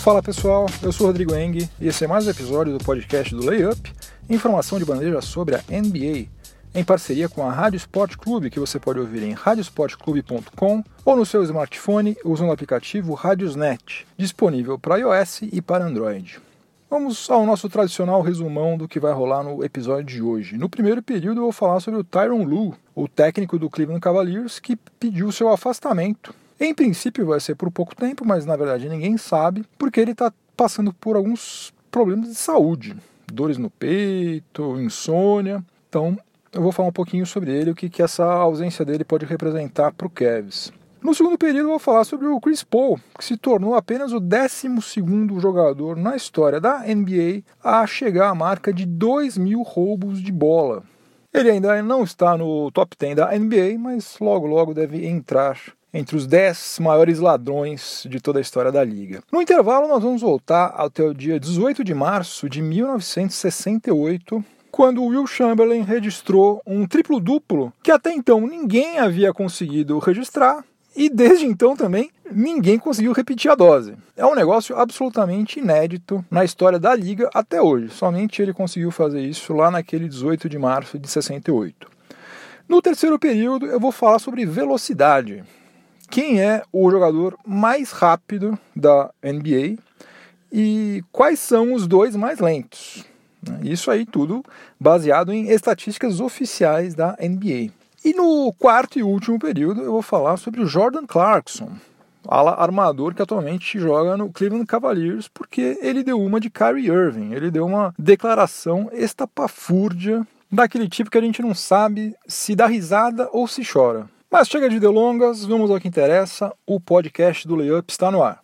Fala pessoal, eu sou Rodrigo Eng e esse é mais um episódio do podcast do Layup, informação de bandeja sobre a NBA, em parceria com a Rádio Sport Clube, que você pode ouvir em radiosportclube.com ou no seu smartphone usando o aplicativo Radiosnet, disponível para iOS e para Android. Vamos ao nosso tradicional resumão do que vai rolar no episódio de hoje. No primeiro período eu vou falar sobre o Tyron Lue, o técnico do Cleveland Cavaliers, que pediu seu afastamento em princípio vai ser por pouco tempo, mas na verdade ninguém sabe, porque ele está passando por alguns problemas de saúde, dores no peito, insônia. Então eu vou falar um pouquinho sobre ele, o que, que essa ausência dele pode representar para o Cavs. No segundo período, eu vou falar sobre o Chris Paul, que se tornou apenas o 12 jogador na história da NBA a chegar à marca de 2 mil roubos de bola. Ele ainda não está no top 10 da NBA, mas logo logo deve entrar entre os 10 maiores ladrões de toda a história da liga. No intervalo, nós vamos voltar até o dia 18 de março de 1968, quando Will Chamberlain registrou um triplo-duplo que até então ninguém havia conseguido registrar e desde então também ninguém conseguiu repetir a dose. É um negócio absolutamente inédito na história da liga até hoje. Somente ele conseguiu fazer isso lá naquele 18 de março de 68. No terceiro período, eu vou falar sobre velocidade quem é o jogador mais rápido da NBA e quais são os dois mais lentos. Isso aí tudo baseado em estatísticas oficiais da NBA. E no quarto e último período eu vou falar sobre o Jordan Clarkson, ala armador que atualmente joga no Cleveland Cavaliers, porque ele deu uma de Kyrie Irving, ele deu uma declaração estapafúrdia daquele tipo que a gente não sabe se dá risada ou se chora. Mas chega de delongas, vamos ao que interessa. O podcast do Layup está no ar.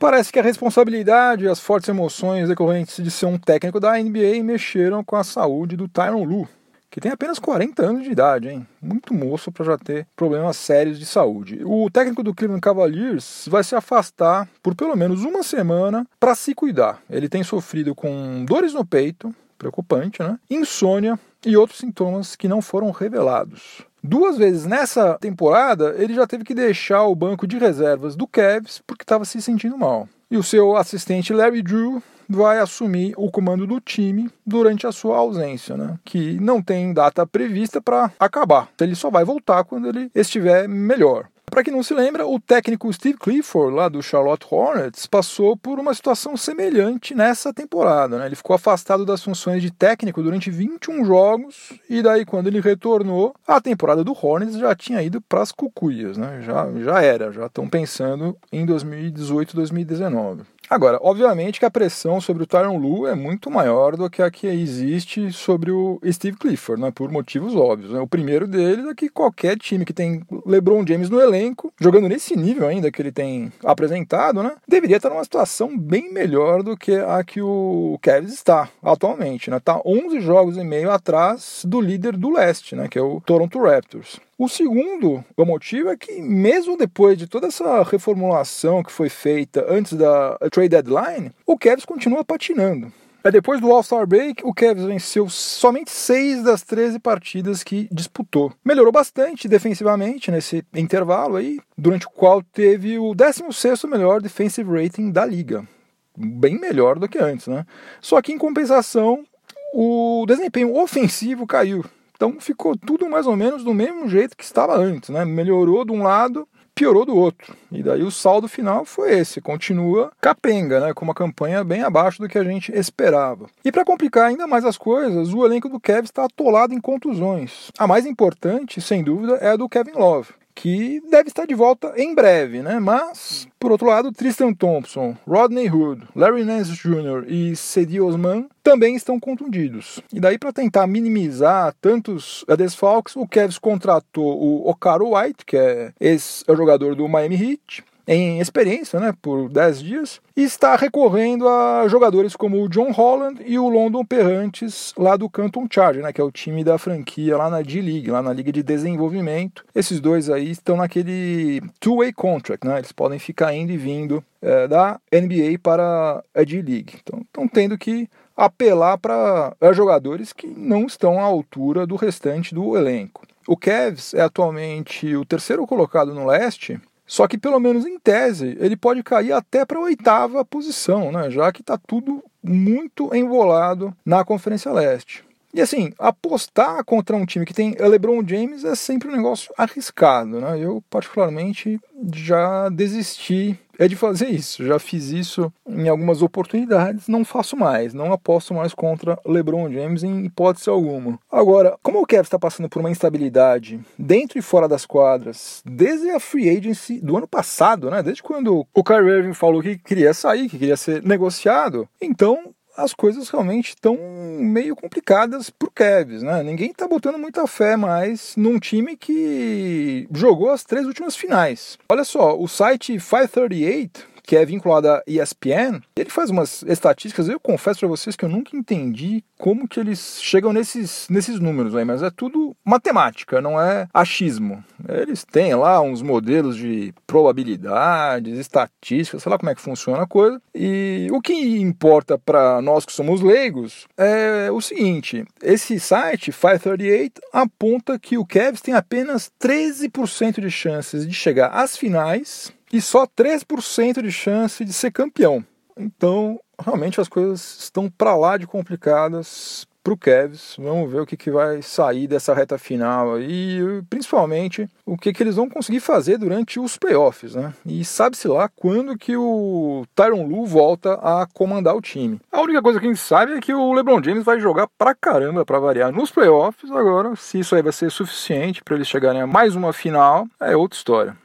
Parece que a responsabilidade e as fortes emoções decorrentes de ser um técnico da NBA mexeram com a saúde do Tyron Lu, que tem apenas 40 anos de idade, hein? Muito moço para já ter problemas sérios de saúde. O técnico do Cleveland Cavaliers vai se afastar por pelo menos uma semana para se cuidar. Ele tem sofrido com dores no peito, preocupante, né? Insônia e outros sintomas que não foram revelados. Duas vezes nessa temporada, ele já teve que deixar o banco de reservas do Cavs porque estava se sentindo mal. E o seu assistente Larry Drew vai assumir o comando do time durante a sua ausência, né? que não tem data prevista para acabar. Ele só vai voltar quando ele estiver melhor. Para quem não se lembra, o técnico Steve Clifford, lá do Charlotte Hornets, passou por uma situação semelhante nessa temporada. Né? Ele ficou afastado das funções de técnico durante 21 jogos, e daí, quando ele retornou, a temporada do Hornets já tinha ido para as cucuias. Né? Já, já era, já estão pensando em 2018, 2019. Agora, obviamente que a pressão sobre o Tyron Lu é muito maior do que a que existe sobre o Steve Clifford, né, por motivos óbvios. Né? O primeiro deles é que qualquer time que tem LeBron James no elenco, jogando nesse nível ainda que ele tem apresentado, né, deveria estar numa situação bem melhor do que a que o Cavs está atualmente. Está né? Tá 11 jogos e meio atrás do líder do leste, né, que é o Toronto Raptors. O segundo motivo é que, mesmo depois de toda essa reformulação que foi feita antes da trade deadline, o Cavs continua patinando. É depois do All-Star Break, o Cavs venceu somente 6 das 13 partidas que disputou. Melhorou bastante defensivamente nesse intervalo aí, durante o qual teve o 16º melhor defensive rating da liga. Bem melhor do que antes, né? Só que em compensação, o desempenho ofensivo caiu. Então ficou tudo mais ou menos do mesmo jeito que estava antes, né? Melhorou de um lado, piorou do outro. E daí o saldo final foi esse, continua capenga, né, com uma campanha bem abaixo do que a gente esperava. E para complicar ainda mais as coisas, o elenco do Kevin está atolado em contusões. A mais importante, sem dúvida, é a do Kevin Love que deve estar de volta em breve, né? Mas, por outro lado, Tristan Thompson, Rodney Hood, Larry Nance Jr. e Cedi Osman também estão contundidos. E daí, para tentar minimizar tantos desfalques, o Cavs contratou o Okaro White, que é ex-jogador do Miami Heat, em experiência né, por 10 dias e está recorrendo a jogadores como o John Holland e o London Perrantes lá do Canton Charger, né, que é o time da franquia lá na D-League, lá na Liga de Desenvolvimento. Esses dois aí estão naquele two-way contract, né, eles podem ficar indo e vindo é, da NBA para a D-League. Então estão tendo que apelar para jogadores que não estão à altura do restante do elenco. O Cavs é atualmente o terceiro colocado no leste Só que, pelo menos em tese, ele pode cair até para a oitava posição, né? já que está tudo muito embolado na Conferência Leste. E assim, apostar contra um time que tem LeBron James é sempre um negócio arriscado, né? Eu, particularmente, já desisti é de fazer isso. Já fiz isso em algumas oportunidades, não faço mais. Não aposto mais contra LeBron James em hipótese alguma. Agora, como o Kevin está passando por uma instabilidade dentro e fora das quadras, desde a free agency do ano passado, né? Desde quando o Kyrie Irving falou que queria sair, que queria ser negociado, então as coisas realmente estão meio complicadas pro Cavs, né? Ninguém tá botando muita fé mais num time que jogou as três últimas finais. Olha só, o site 538 que é vinculado à ESPN, ele faz umas estatísticas, eu confesso para vocês que eu nunca entendi como que eles chegam nesses, nesses números aí, mas é tudo matemática, não é achismo. Eles têm lá uns modelos de probabilidades, estatísticas, sei lá como é que funciona a coisa. E o que importa para nós que somos leigos é o seguinte: esse site 538 aponta que o Cavs tem apenas 13% de chances de chegar às finais e só 3% de chance de ser campeão. Então, realmente as coisas estão para lá de complicadas para o Cavs. Vamos ver o que, que vai sair dessa reta final e principalmente o que, que eles vão conseguir fazer durante os playoffs, né? E sabe-se lá quando que o Tyron Lu volta a comandar o time. A única coisa que a gente sabe é que o LeBron James vai jogar pra caramba para variar nos playoffs. Agora, se isso aí vai ser suficiente para eles chegarem a mais uma final, é outra história.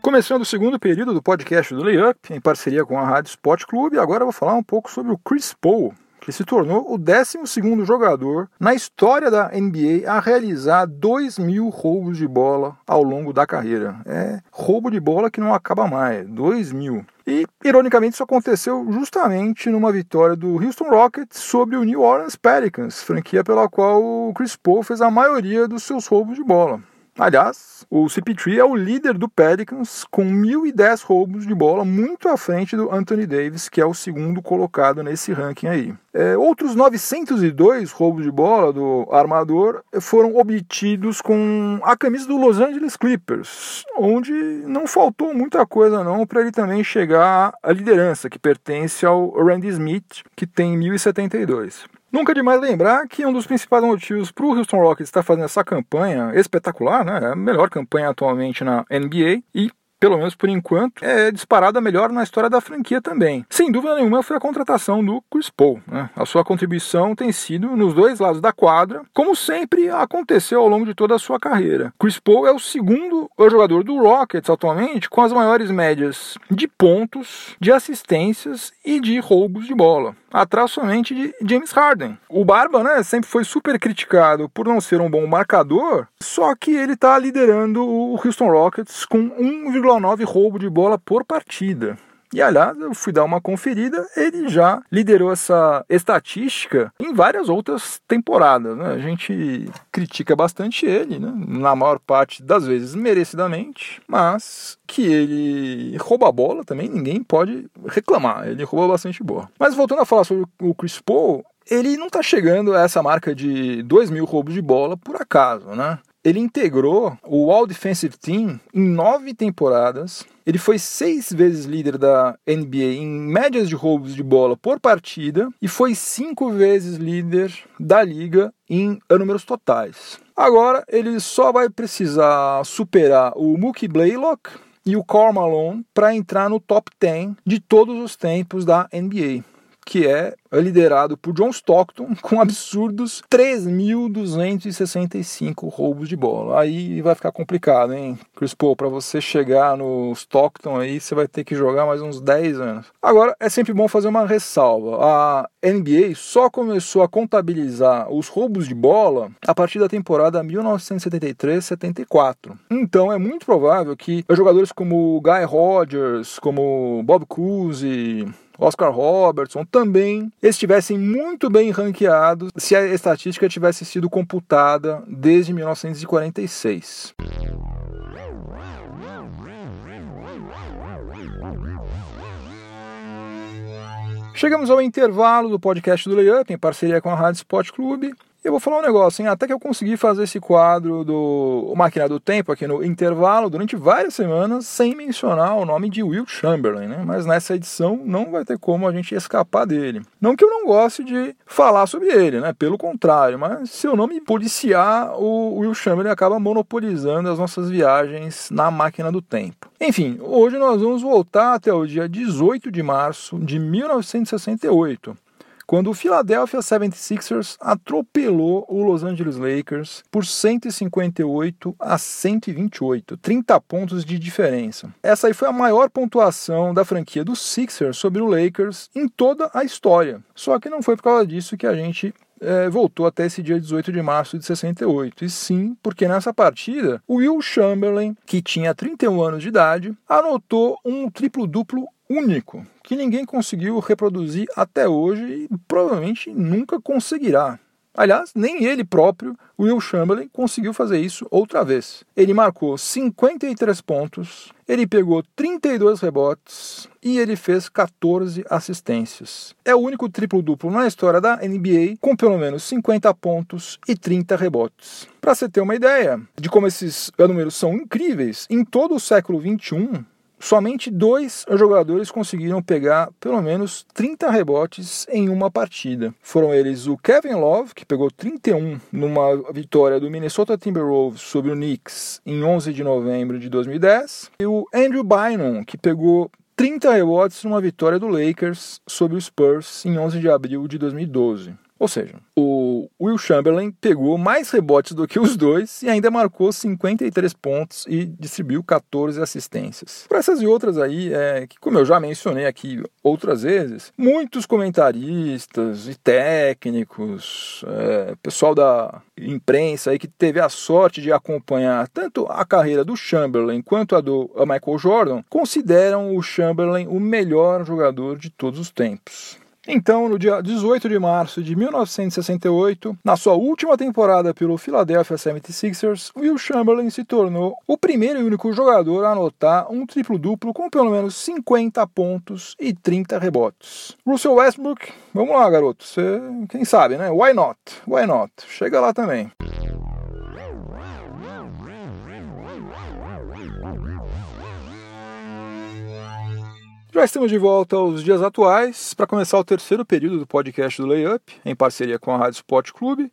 Começando o segundo período do podcast do Layup, em parceria com a Rádio Sport Clube, agora vou falar um pouco sobre o Chris Paul, que se tornou o 12 jogador na história da NBA a realizar 2 mil roubos de bola ao longo da carreira. É roubo de bola que não acaba mais, 2 mil. E, ironicamente, isso aconteceu justamente numa vitória do Houston Rockets sobre o New Orleans Pelicans, franquia pela qual o Chris Paul fez a maioria dos seus roubos de bola. Aliás, o CP3 é o líder do Pelicans com 1.010 roubos de bola, muito à frente do Anthony Davis, que é o segundo colocado nesse ranking aí. É, outros 902 roubos de bola do armador foram obtidos com a camisa do Los Angeles Clippers, onde não faltou muita coisa não para ele também chegar à liderança, que pertence ao Randy Smith, que tem 1.072. Nunca é demais lembrar que um dos principais motivos para o Houston Rockets estar fazendo essa campanha espetacular, né, é a melhor campanha atualmente na NBA e pelo menos por enquanto, é disparada melhor na história da franquia também. Sem dúvida nenhuma foi a contratação do Chris Paul. Né? A sua contribuição tem sido nos dois lados da quadra, como sempre aconteceu ao longo de toda a sua carreira. Chris Paul é o segundo jogador do Rockets atualmente com as maiores médias de pontos, de assistências e de roubos de bola atrás somente de James Harden. O Barba, né, sempre foi super criticado por não ser um bom marcador, só que ele está liderando o Houston Rockets com 1,9 roubo de bola por partida. E aliás, eu fui dar uma conferida, ele já liderou essa estatística em várias outras temporadas. Né? A gente critica bastante ele, né? na maior parte das vezes merecidamente, mas que ele rouba a bola também, ninguém pode reclamar, ele rouba bastante bola. Mas voltando a falar sobre o Chris Paul, ele não está chegando a essa marca de 2 mil roubos de bola por acaso, né? Ele integrou o All Defensive Team em nove temporadas. Ele foi seis vezes líder da NBA em médias de roubos de bola por partida e foi cinco vezes líder da liga em números totais. Agora ele só vai precisar superar o Mookie Blaylock e o Karl Malone para entrar no top 10 de todos os tempos da NBA que é liderado por John Stockton com absurdos 3.265 roubos de bola. Aí vai ficar complicado, hein, Chris Paul? Para você chegar no Stockton aí, você vai ter que jogar mais uns 10 anos. Agora, é sempre bom fazer uma ressalva. A NBA só começou a contabilizar os roubos de bola a partir da temporada 1973-74. Então, é muito provável que jogadores como Guy Rogers, como Bob Cousy, Oscar Robertson também estivessem muito bem ranqueados se a estatística tivesse sido computada desde 1946. Chegamos ao intervalo do podcast do Layup em parceria com a Rádio Sport Clube Eu vou falar um negócio, hein? Até que eu consegui fazer esse quadro do Máquina do Tempo aqui no intervalo durante várias semanas sem mencionar o nome de Will Chamberlain, né? Mas nessa edição não vai ter como a gente escapar dele. Não que eu não goste de falar sobre ele, né? Pelo contrário, mas se eu não me policiar, o Will Chamberlain acaba monopolizando as nossas viagens na máquina do tempo. Enfim, hoje nós vamos voltar até o dia 18 de março de 1968 quando o Philadelphia 76ers atropelou o Los Angeles Lakers por 158 a 128, 30 pontos de diferença. Essa aí foi a maior pontuação da franquia do Sixers sobre o Lakers em toda a história. Só que não foi por causa disso que a gente é, voltou até esse dia 18 de março de 68. E sim, porque nessa partida, o Will Chamberlain, que tinha 31 anos de idade, anotou um triplo-duplo único que ninguém conseguiu reproduzir até hoje e provavelmente nunca conseguirá. Aliás, nem ele próprio, Will Chamberlain, conseguiu fazer isso outra vez. Ele marcou 53 pontos, ele pegou 32 rebotes e ele fez 14 assistências. É o único triplo-duplo na história da NBA com pelo menos 50 pontos e 30 rebotes. Para você ter uma ideia de como esses números são incríveis, em todo o século 21, somente dois jogadores conseguiram pegar pelo menos 30 rebotes em uma partida. Foram eles o Kevin Love, que pegou 31 numa vitória do Minnesota Timberwolves sobre o Knicks em 11 de novembro de 2010, e o Andrew Bynum, que pegou 30 rebotes numa vitória do Lakers sobre o Spurs em 11 de abril de 2012. Ou seja, o Will Chamberlain pegou mais rebotes do que os dois e ainda marcou 53 pontos e distribuiu 14 assistências. Por essas e outras aí, é, que como eu já mencionei aqui outras vezes, muitos comentaristas e técnicos, é, pessoal da imprensa aí que teve a sorte de acompanhar tanto a carreira do Chamberlain quanto a do Michael Jordan, consideram o Chamberlain o melhor jogador de todos os tempos. Então, no dia 18 de março de 1968, na sua última temporada pelo Philadelphia 76ers, Will Chamberlain se tornou o primeiro e único jogador a anotar um triplo-duplo com pelo menos 50 pontos e 30 rebotes. Russell Westbrook, vamos lá, garoto, você, quem sabe, né? Why not? Why not? Chega lá também. Já estamos de volta aos dias atuais para começar o terceiro período do podcast do Layup, em parceria com a Rádio Sport Clube.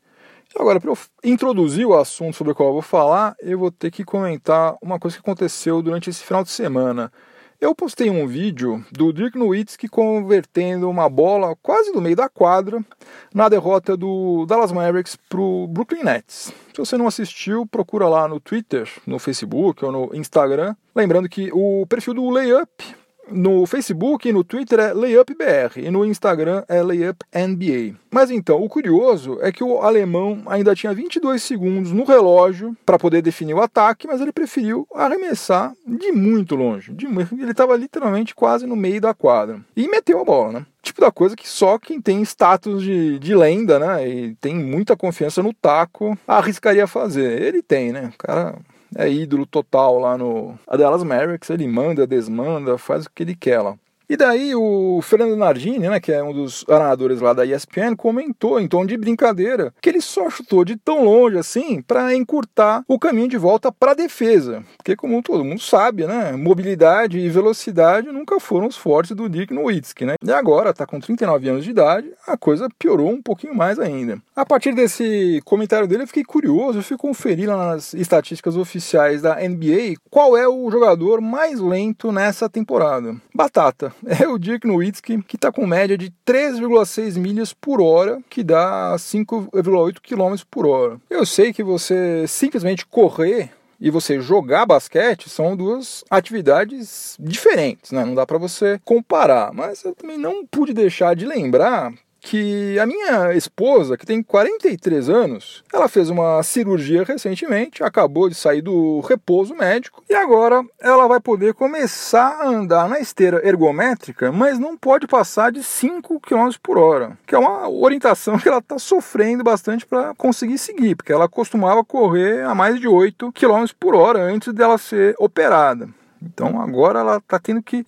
Agora, para eu introduzir o assunto sobre o qual eu vou falar, eu vou ter que comentar uma coisa que aconteceu durante esse final de semana. Eu postei um vídeo do Dirk Nowitzki convertendo uma bola quase no meio da quadra na derrota do Dallas Mavericks para o Brooklyn Nets. Se você não assistiu, procura lá no Twitter, no Facebook ou no Instagram. Lembrando que o perfil do Layup no Facebook e no Twitter é LayupBR e no Instagram é LayupNBA. Mas então, o curioso é que o alemão ainda tinha 22 segundos no relógio para poder definir o ataque, mas ele preferiu arremessar de muito longe. De, ele estava literalmente quase no meio da quadra. E meteu a bola, né? Tipo da coisa que só quem tem status de, de lenda, né? E tem muita confiança no taco, arriscaria fazer. Ele tem, né? O cara é ídolo total lá no a Dallas Mavericks, ele manda, desmanda, faz o que ele quer lá. E daí o Fernando Nardini, né, que é um dos narradores lá da ESPN, comentou em tom de brincadeira que ele só chutou de tão longe assim para encurtar o caminho de volta para a defesa. Porque como todo mundo sabe, né, mobilidade e velocidade nunca foram os fortes do Dick Nowitzki, né? E agora tá com 39 anos de idade, a coisa piorou um pouquinho mais ainda. A partir desse comentário dele, eu fiquei curioso, eu fui conferir lá nas estatísticas oficiais da NBA qual é o jogador mais lento nessa temporada. Batata é o Dirk Nowitzki, que está com média de 3,6 milhas por hora, que dá 5,8 km por hora. Eu sei que você simplesmente correr e você jogar basquete são duas atividades diferentes, né? Não dá para você comparar, mas eu também não pude deixar de lembrar que a minha esposa, que tem 43 anos, ela fez uma cirurgia recentemente, acabou de sair do repouso médico e agora ela vai poder começar a andar na esteira ergométrica, mas não pode passar de 5 km por hora, que é uma orientação que ela está sofrendo bastante para conseguir seguir, porque ela costumava correr a mais de 8 km por hora antes dela ser operada. Então agora ela está tendo que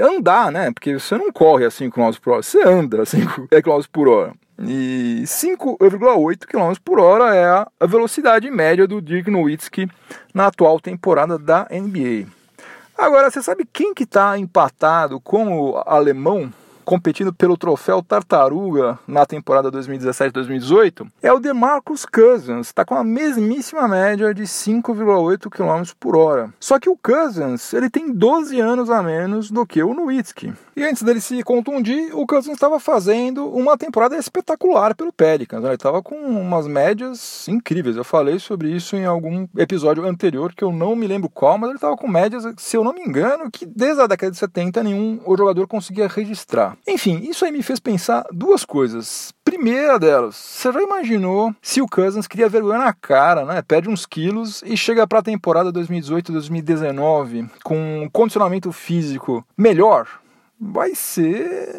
andar, né? Porque você não corre a 5 km por hora, você anda a 5 km por hora. E 5,8 km por hora é a velocidade média do Dirk Nowitzki na atual temporada da NBA. Agora, você sabe quem que está empatado com o alemão competindo pelo troféu Tartaruga na temporada 2017-2018 é o DeMarcus Cousins, está com a mesmíssima média de 5,8 km por hora. Só que o Cousins ele tem 12 anos a menos do que o Nowitzki. E antes dele se contundir, o Cousins estava fazendo uma temporada espetacular pelo Pelicans. Né? Ele estava com umas médias incríveis. Eu falei sobre isso em algum episódio anterior que eu não me lembro qual, mas ele estava com médias, se eu não me engano, que desde a década de 70 nenhum jogador conseguia registrar. Enfim, isso aí me fez pensar duas coisas. Primeira delas, você já imaginou se o Cousins queria vergonha na cara, né? Perde uns quilos e chega para a temporada 2018-2019 com um condicionamento físico melhor? Vai ser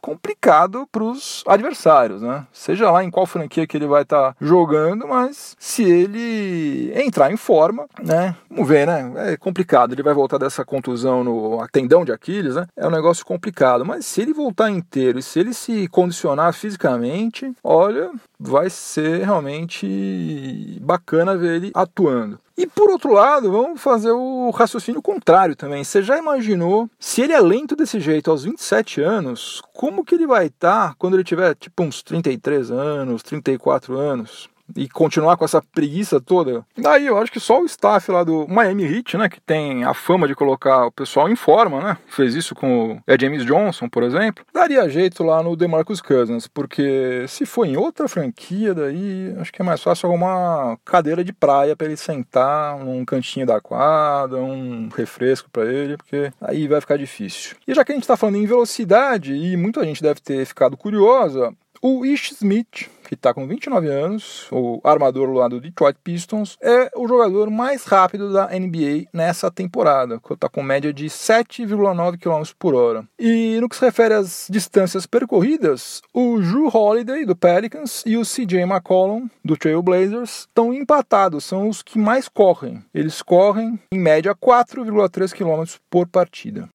complicado para os adversários, né? Seja lá em qual franquia que ele vai estar tá jogando, mas se ele entrar em forma, né? Vamos ver, né? É complicado. Ele vai voltar dessa contusão no tendão de Aquiles, né? É um negócio complicado. Mas se ele voltar inteiro e se ele se condicionar fisicamente, olha, vai ser realmente bacana ver ele atuando. E por outro lado, vamos fazer o raciocínio contrário também. Você já imaginou se ele é lento desse jeito aos 27 anos, como que ele vai estar quando ele tiver tipo uns 33 anos, 34 anos? E continuar com essa preguiça toda. Daí eu acho que só o staff lá do Miami Heat, né, que tem a fama de colocar o pessoal em forma, né, fez isso com o James Johnson, por exemplo, daria jeito lá no DeMarcus Cousins, porque se for em outra franquia, daí acho que é mais fácil arrumar uma cadeira de praia para ele sentar num cantinho da quadra, um refresco para ele, porque aí vai ficar difícil. E já que a gente está falando em velocidade e muita gente deve ter ficado curiosa, o Ish Smith, que está com 29 anos, o armador lá do Detroit Pistons, é o jogador mais rápido da NBA nessa temporada, que está com média de 7,9 km por hora. E no que se refere às distâncias percorridas, o Drew Holiday do Pelicans e o CJ McCollum do Trail Blazers estão empatados, são os que mais correm. Eles correm em média 4,3 km por partida.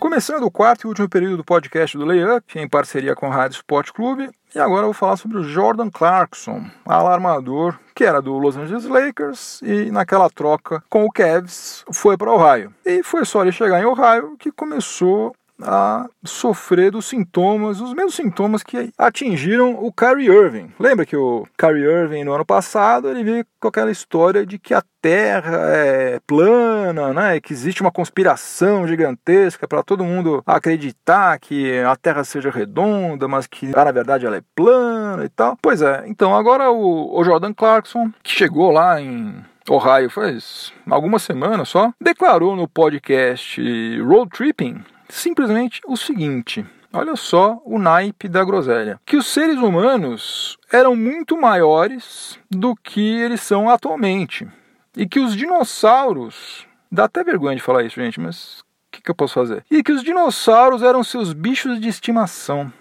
Começando o quarto e último período do podcast do Layup, em parceria com a Rádio Sport Clube, e agora eu vou falar sobre o Jordan Clarkson, alarmador que era do Los Angeles Lakers e naquela troca com o Cavs foi para Ohio. E foi só ele chegar em Ohio que começou a sofrer dos sintomas, os mesmos sintomas que atingiram o Kyrie Irving. Lembra que o Kyrie Irving no ano passado ele veio com aquela história de que a Terra é plana, né? Que existe uma conspiração gigantesca para todo mundo acreditar que a Terra seja redonda, mas que na verdade ela é plana e tal. Pois é. Então agora o, o Jordan Clarkson que chegou lá em Ohio faz algumas semanas só, declarou no podcast Road Tripping simplesmente o seguinte: olha só o naipe da groselha. Que os seres humanos eram muito maiores do que eles são atualmente. E que os dinossauros. Dá até vergonha de falar isso, gente, mas o que, que eu posso fazer? E que os dinossauros eram seus bichos de estimação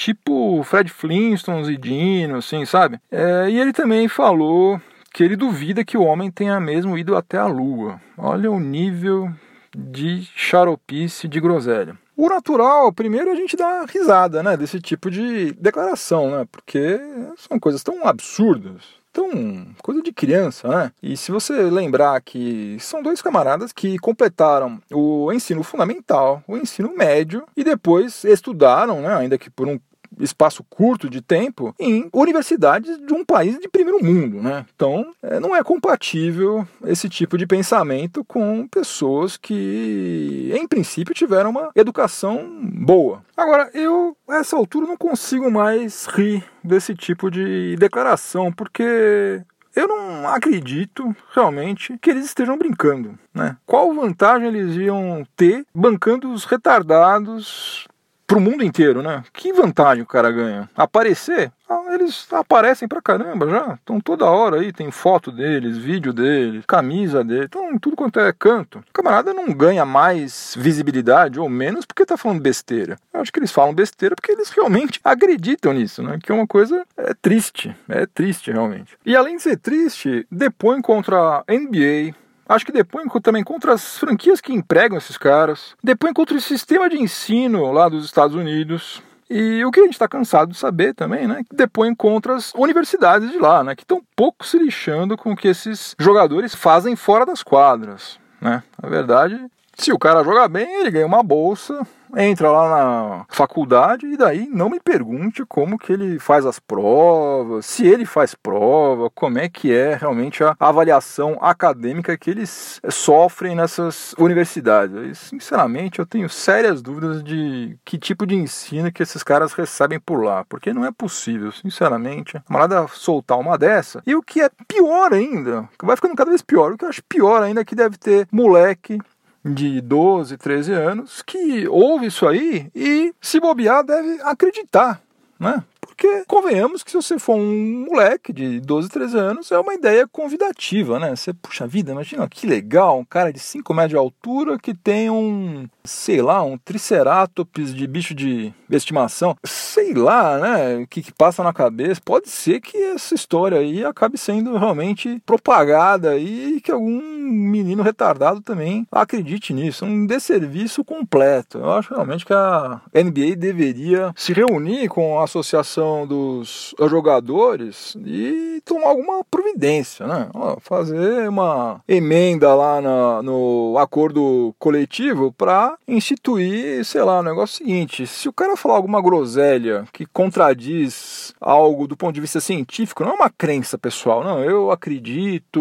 tipo Fred Flintstones e Dino, assim, sabe? É, e ele também falou que ele duvida que o homem tenha mesmo ido até a Lua. Olha o nível de xaropice de groselha. O natural, primeiro a gente dá risada, né, desse tipo de declaração, né, porque são coisas tão absurdas, tão coisa de criança, né? E se você lembrar que são dois camaradas que completaram o ensino fundamental, o ensino médio e depois estudaram, né, ainda que por um espaço curto de tempo em universidades de um país de primeiro mundo, né? Então, é, não é compatível esse tipo de pensamento com pessoas que, em princípio, tiveram uma educação boa. Agora, eu, a essa altura, não consigo mais rir desse tipo de declaração, porque eu não acredito realmente que eles estejam brincando. Né? Qual vantagem eles iam ter bancando os retardados pro mundo inteiro, né? Que vantagem o cara ganha? Aparecer? Ah, eles aparecem pra caramba já. Estão toda hora aí, tem foto deles, vídeo deles, camisa deles, estão tudo quanto é canto. O camarada não ganha mais visibilidade ou menos porque tá falando besteira. Eu acho que eles falam besteira porque eles realmente acreditam nisso, né? Que é uma coisa é triste, é triste realmente. E além de ser triste, depõe contra a NBA, Acho que depõe também contra as franquias que empregam esses caras, depõe contra o sistema de ensino lá dos Estados Unidos. E o que a gente está cansado de saber também, né? Que depõe contra as universidades de lá, né? Que estão pouco se lixando com o que esses jogadores fazem fora das quadras, né? Na verdade, se o cara jogar bem, ele ganha uma bolsa, entra lá na faculdade e daí não me pergunte como que ele faz as provas, se ele faz prova, como é que é realmente a avaliação acadêmica que eles sofrem nessas universidades. E, sinceramente, eu tenho sérias dúvidas de que tipo de ensino que esses caras recebem por lá, porque não é possível, sinceramente, uma nada soltar uma dessa. E o que é pior ainda, que vai ficando cada vez pior, o que eu acho pior ainda é que deve ter moleque de 12, 13 anos que ouve isso aí e, se bobear, deve acreditar, né? Porque convenhamos que se você for um moleque de 12, 13 anos, é uma ideia convidativa, né? Você, puxa vida, imagina que legal, um cara de 5 metros de altura que tem um, sei lá, um triceratops de bicho de estimação. Sei lá, né? O que, que passa na cabeça. Pode ser que essa história aí acabe sendo realmente propagada e que algum menino retardado também acredite nisso. Um desserviço completo. Eu acho realmente que a NBA deveria se reunir com a associação dos jogadores e tomar alguma providência, né? fazer uma emenda lá na, no acordo coletivo para instituir, sei lá, o negócio seguinte: se o cara falar alguma groselha que contradiz algo do ponto de vista científico, não é uma crença pessoal, não. Eu acredito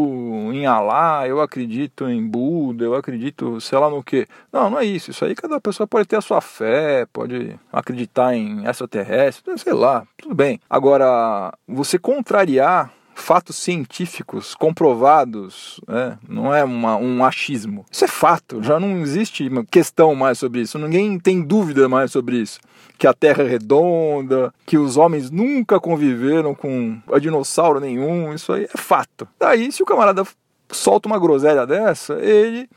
em Alá, eu acredito em Buda, eu acredito, sei lá no que. Não, não é isso. Isso aí cada pessoa pode ter a sua fé, pode acreditar em extraterrestre, sei lá tudo bem. Agora, você contrariar fatos científicos comprovados, né? não é uma, um achismo. Isso é fato, já não existe questão mais sobre isso, ninguém tem dúvida mais sobre isso. Que a Terra é redonda, que os homens nunca conviveram com dinossauro nenhum, isso aí é fato. Daí, se o camarada solta uma groselha dessa, ele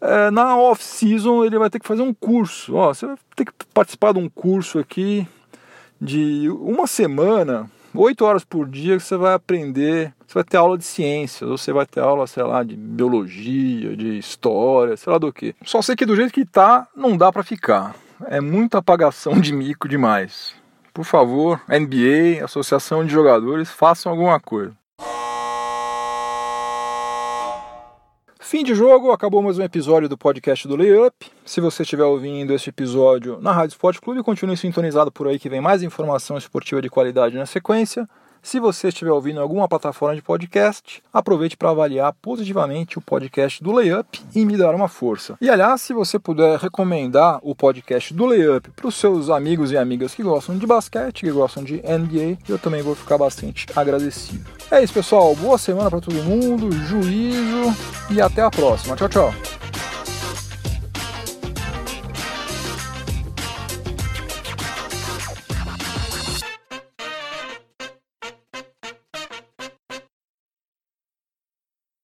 é, na off-season ele vai ter que fazer um curso. Ó, você vai ter que participar de um curso aqui de uma semana, oito horas por dia, que você vai aprender. Você vai ter aula de ciências, ou você vai ter aula, sei lá, de biologia, de história, sei lá do que. Só sei que do jeito que tá, não dá para ficar. É muita apagação de mico demais. Por favor, NBA, Associação de Jogadores, façam alguma coisa. Fim de jogo, acabou mais um episódio do podcast do Layup. Se você estiver ouvindo este episódio na Rádio Esporte Clube, continue sintonizado por aí que vem mais informação esportiva de qualidade na sequência. Se você estiver ouvindo alguma plataforma de podcast, aproveite para avaliar positivamente o podcast do Layup e me dar uma força. E aliás, se você puder recomendar o podcast do Layup para os seus amigos e amigas que gostam de basquete, que gostam de NBA, eu também vou ficar bastante agradecido. É isso, pessoal. Boa semana para todo mundo, juízo e até a próxima. Tchau, tchau.